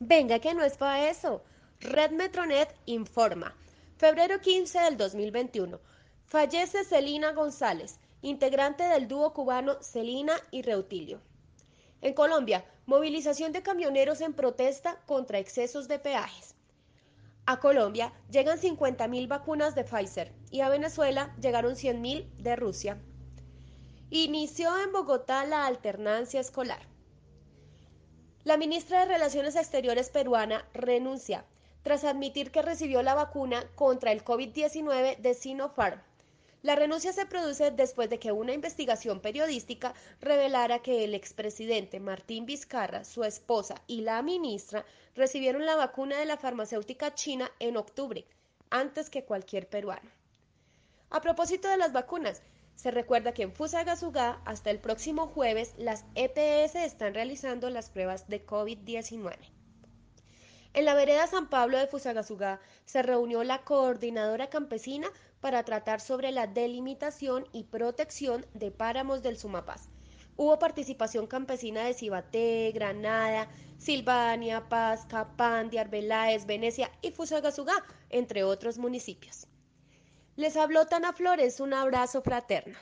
Venga, que no es para eso. Red Metronet informa. Febrero 15 del 2021. Fallece Celina González, integrante del dúo cubano Celina y Reutilio. En Colombia, movilización de camioneros en protesta contra excesos de peajes. A Colombia llegan 50.000 vacunas de Pfizer y a Venezuela llegaron 100.000 de Rusia. Inició en Bogotá la alternancia escolar. La ministra de Relaciones Exteriores peruana renuncia tras admitir que recibió la vacuna contra el COVID-19 de Sinopharm. La renuncia se produce después de que una investigación periodística revelara que el expresidente Martín Vizcarra, su esposa y la ministra recibieron la vacuna de la farmacéutica china en octubre, antes que cualquier peruano. A propósito de las vacunas, se recuerda que en Fusagasugá hasta el próximo jueves las EPS están realizando las pruebas de COVID-19. En la vereda San Pablo de Fusagasugá se reunió la coordinadora campesina para tratar sobre la delimitación y protección de páramos del Sumapaz. Hubo participación campesina de Cibaté, Granada, Silvania, Pasca, Pandia, Arbeláez, Venecia y Fusagasugá, entre otros municipios. Les habló Tana Flores, un abrazo fraterno.